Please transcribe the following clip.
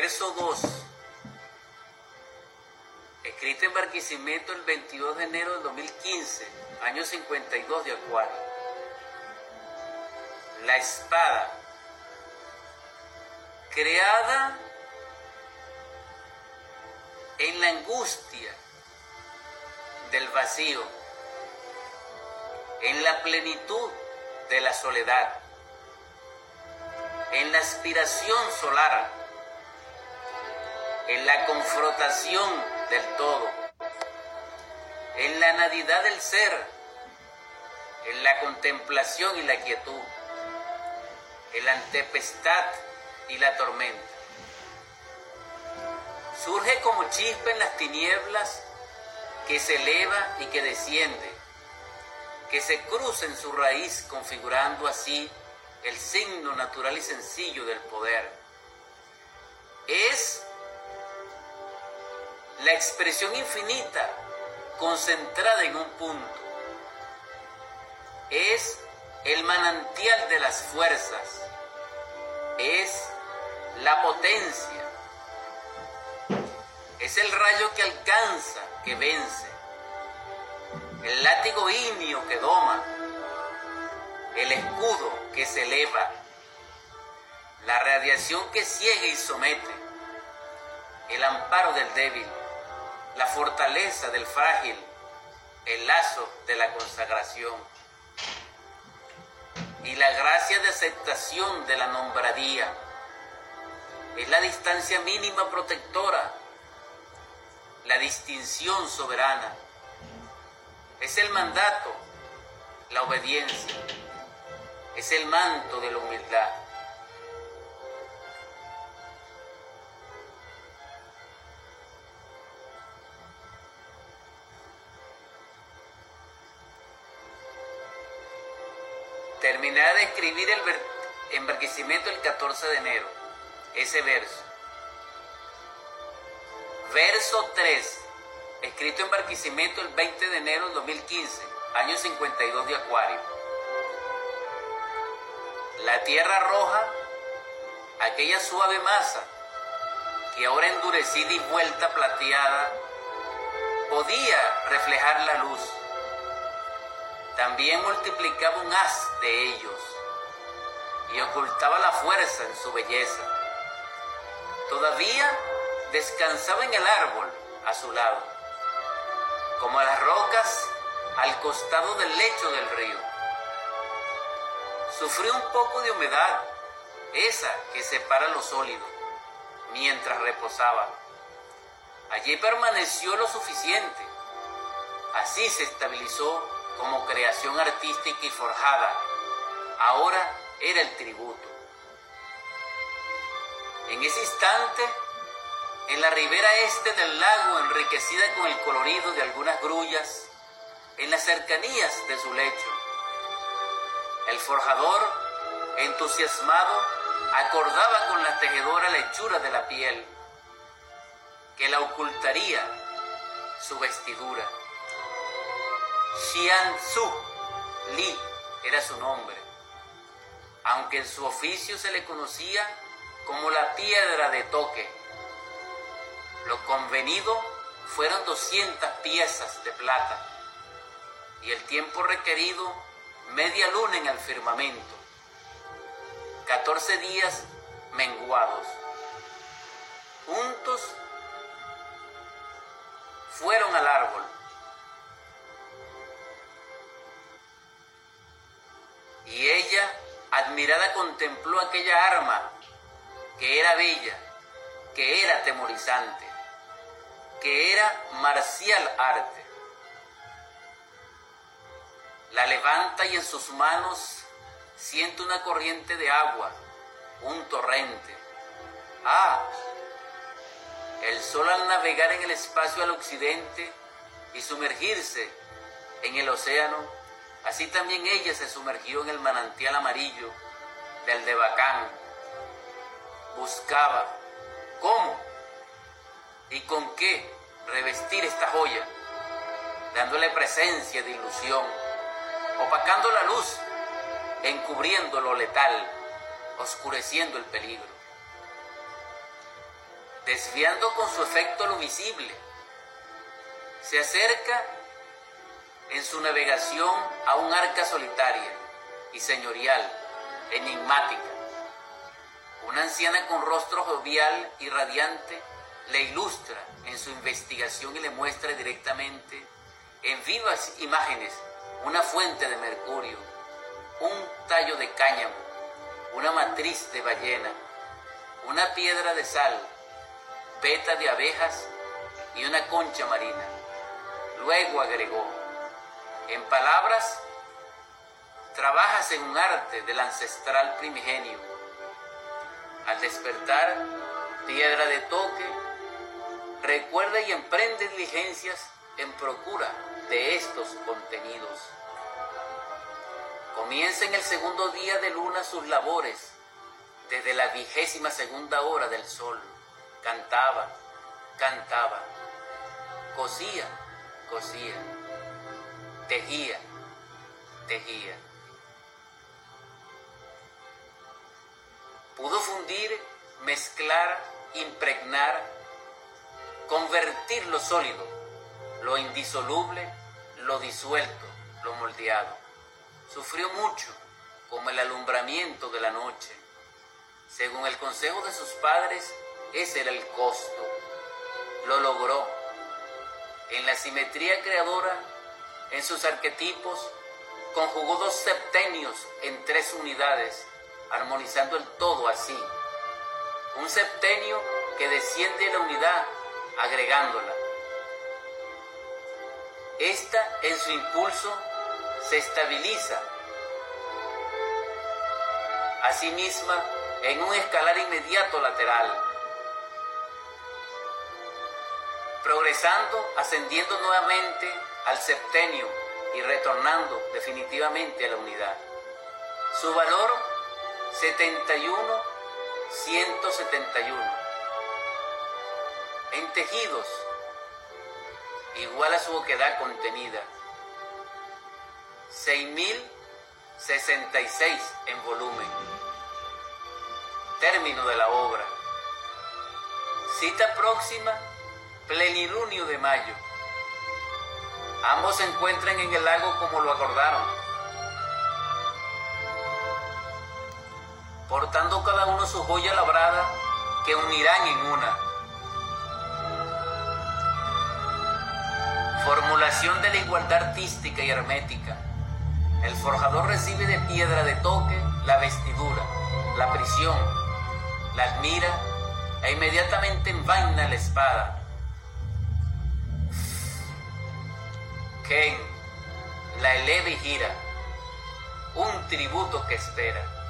Verso 2. Escrito en Barquisimeto el 22 de enero de 2015, año 52 de Acuario. La espada, creada en la angustia del vacío, en la plenitud de la soledad, en la aspiración solar, en la confrontación del todo, en la nadidad del ser, en la contemplación y la quietud, en la tempestad y la tormenta. Surge como chispa en las tinieblas que se eleva y que desciende, que se cruza en su raíz configurando así el signo natural y sencillo del poder. Es la expresión infinita concentrada en un punto. Es el manantial de las fuerzas. Es la potencia. Es el rayo que alcanza, que vence. El látigo inio que doma. El escudo que se eleva. La radiación que ciega y somete. El amparo del débil la fortaleza del frágil, el lazo de la consagración y la gracia de aceptación de la nombradía. Es la distancia mínima protectora, la distinción soberana. Es el mandato, la obediencia. Es el manto de la humildad. Terminará de escribir el embarquecimiento el 14 de enero, ese verso. Verso 3, escrito en Barquisimeto el 20 de enero de 2015, año 52 de Acuario. La tierra roja, aquella suave masa que ahora endurecida y vuelta plateada, podía reflejar la luz también multiplicaba un haz de ellos y ocultaba la fuerza en su belleza. Todavía descansaba en el árbol a su lado, como las rocas al costado del lecho del río. Sufrió un poco de humedad, esa que separa lo sólido, mientras reposaba. Allí permaneció lo suficiente. Así se estabilizó como creación artística y forjada, ahora era el tributo. En ese instante, en la ribera este del lago, enriquecida con el colorido de algunas grullas, en las cercanías de su lecho, el forjador, entusiasmado, acordaba con la tejedora la hechura de la piel, que la ocultaría su vestidura. Xianzu Li era su nombre, aunque en su oficio se le conocía como la piedra de toque. Lo convenido fueron 200 piezas de plata y el tiempo requerido media luna en el firmamento, 14 días menguados. Juntos fueron al árbol admirada, contempló aquella arma que era bella, que era temorizante, que era marcial arte. La levanta y en sus manos siente una corriente de agua, un torrente. Ah, el sol al navegar en el espacio al occidente y sumergirse en el océano, Así también ella se sumergió en el manantial amarillo del de Bacán. Buscaba cómo y con qué revestir esta joya, dándole presencia de ilusión, opacando la luz, encubriendo lo letal, oscureciendo el peligro. desviando con su efecto lo visible. Se acerca en su navegación a un arca solitaria y señorial, enigmática. Una anciana con rostro jovial y radiante le ilustra en su investigación y le muestra directamente en vivas imágenes una fuente de mercurio, un tallo de cáñamo, una matriz de ballena, una piedra de sal, beta de abejas y una concha marina. Luego agregó, en palabras, trabajas en un arte del ancestral primigenio. Al despertar, piedra de toque, recuerda y emprende diligencias en procura de estos contenidos. Comienza en el segundo día de luna sus labores, desde la vigésima segunda hora del sol. Cantaba, cantaba, cosía, cosía, tejía, tejía. Pudo fundir, mezclar, impregnar, convertir lo sólido, lo indisoluble, lo disuelto, lo moldeado. Sufrió mucho, como el alumbramiento de la noche. Según el consejo de sus padres, ese era el costo. Lo logró. En la simetría creadora, en sus arquetipos, conjugó dos septenios en tres unidades, armonizando el todo así. Un septenio que desciende la unidad, agregándola. Esta, en su impulso, se estabiliza a sí misma en un escalar inmediato lateral, progresando, ascendiendo nuevamente al septenio y retornando definitivamente a la unidad. Su valor 71, 171. En tejidos, igual a su oquedad contenida. 6.066 en volumen. Término de la obra. Cita próxima, plenilunio de mayo. Ambos se encuentran en el lago como lo acordaron, portando cada uno su joya labrada que unirán en una. Formulación de la igualdad artística y hermética. El forjador recibe de piedra de toque la vestidura, la prisión, la admira e inmediatamente envaina la espada. Ken la eleva y gira, un tributo que espera.